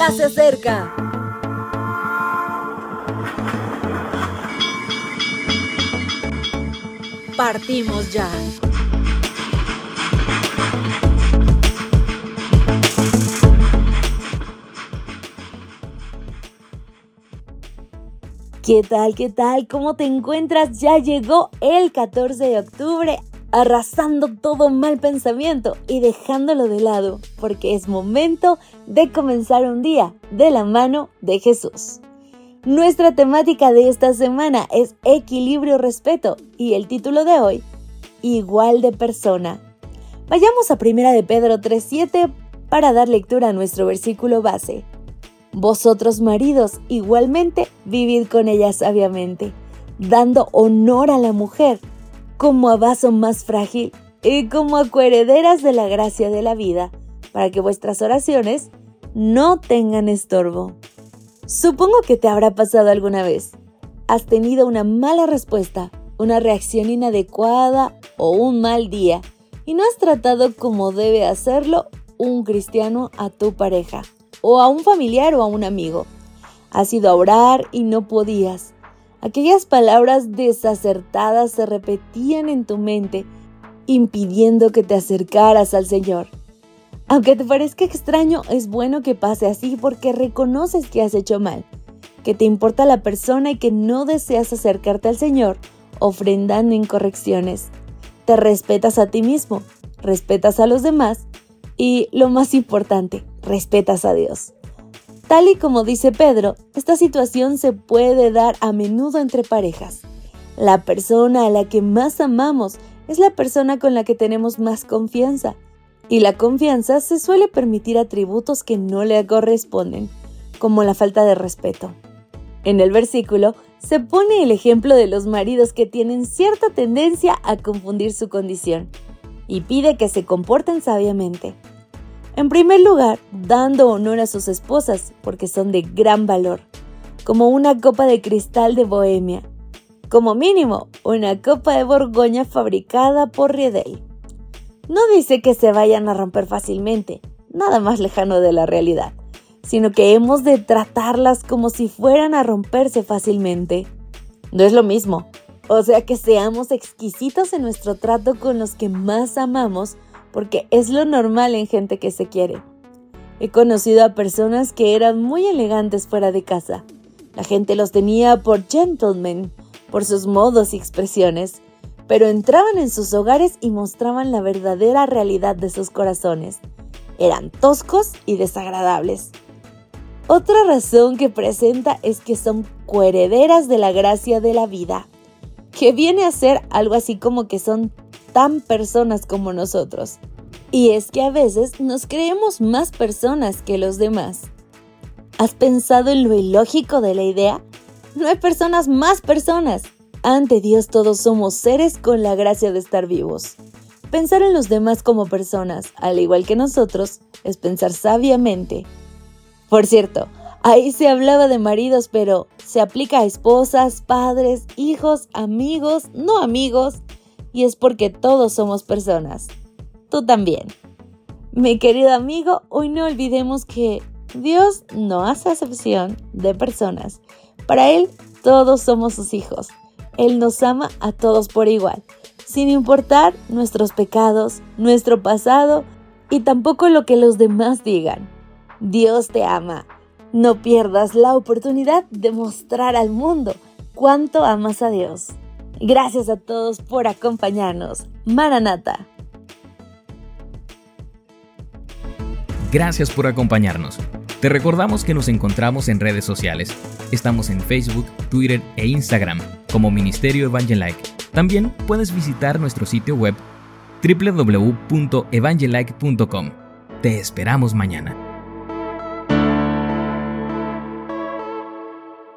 ya se acerca. Partimos ya. ¿Qué tal? ¿Qué tal? ¿Cómo te encuentras? Ya llegó el 14 de octubre, arrasando todo mal pensamiento y dejándolo de lado, porque es momento de comenzar un día de la mano de Jesús. Nuestra temática de esta semana es equilibrio respeto y el título de hoy, igual de persona. Vayamos a Primera de Pedro 3:7 para dar lectura a nuestro versículo base. Vosotros maridos igualmente vivid con ella sabiamente, dando honor a la mujer como a vaso más frágil y como a coherederas de la gracia de la vida, para que vuestras oraciones no tengan estorbo. Supongo que te habrá pasado alguna vez. Has tenido una mala respuesta, una reacción inadecuada o un mal día y no has tratado como debe hacerlo un cristiano a tu pareja o a un familiar o a un amigo. Has ido a orar y no podías. Aquellas palabras desacertadas se repetían en tu mente, impidiendo que te acercaras al Señor. Aunque te parezca extraño, es bueno que pase así porque reconoces que has hecho mal, que te importa la persona y que no deseas acercarte al Señor ofrendando incorrecciones. Te respetas a ti mismo, respetas a los demás y, lo más importante, respetas a Dios. Tal y como dice Pedro, esta situación se puede dar a menudo entre parejas. La persona a la que más amamos es la persona con la que tenemos más confianza, y la confianza se suele permitir atributos que no le corresponden, como la falta de respeto. En el versículo se pone el ejemplo de los maridos que tienen cierta tendencia a confundir su condición, y pide que se comporten sabiamente. En primer lugar, dando honor a sus esposas, porque son de gran valor, como una copa de cristal de Bohemia, como mínimo una copa de Borgoña fabricada por Riedel. No dice que se vayan a romper fácilmente, nada más lejano de la realidad, sino que hemos de tratarlas como si fueran a romperse fácilmente. No es lo mismo, o sea que seamos exquisitos en nuestro trato con los que más amamos, porque es lo normal en gente que se quiere. He conocido a personas que eran muy elegantes fuera de casa. La gente los tenía por gentlemen, por sus modos y expresiones, pero entraban en sus hogares y mostraban la verdadera realidad de sus corazones. Eran toscos y desagradables. Otra razón que presenta es que son coherederas de la gracia de la vida, que viene a ser algo así como que son tan personas como nosotros. Y es que a veces nos creemos más personas que los demás. ¿Has pensado en lo ilógico de la idea? No hay personas más personas. Ante Dios todos somos seres con la gracia de estar vivos. Pensar en los demás como personas, al igual que nosotros, es pensar sabiamente. Por cierto, ahí se hablaba de maridos, pero se aplica a esposas, padres, hijos, amigos, no amigos, y es porque todos somos personas. Tú también. Mi querido amigo, hoy no olvidemos que Dios no hace excepción de personas. Para Él todos somos sus hijos. Él nos ama a todos por igual, sin importar nuestros pecados, nuestro pasado y tampoco lo que los demás digan. Dios te ama. No pierdas la oportunidad de mostrar al mundo cuánto amas a Dios. Gracias a todos por acompañarnos. Maranata. Gracias por acompañarnos. Te recordamos que nos encontramos en redes sociales. Estamos en Facebook, Twitter e Instagram como Ministerio Evangelike. También puedes visitar nuestro sitio web www.evangelike.com. Te esperamos mañana.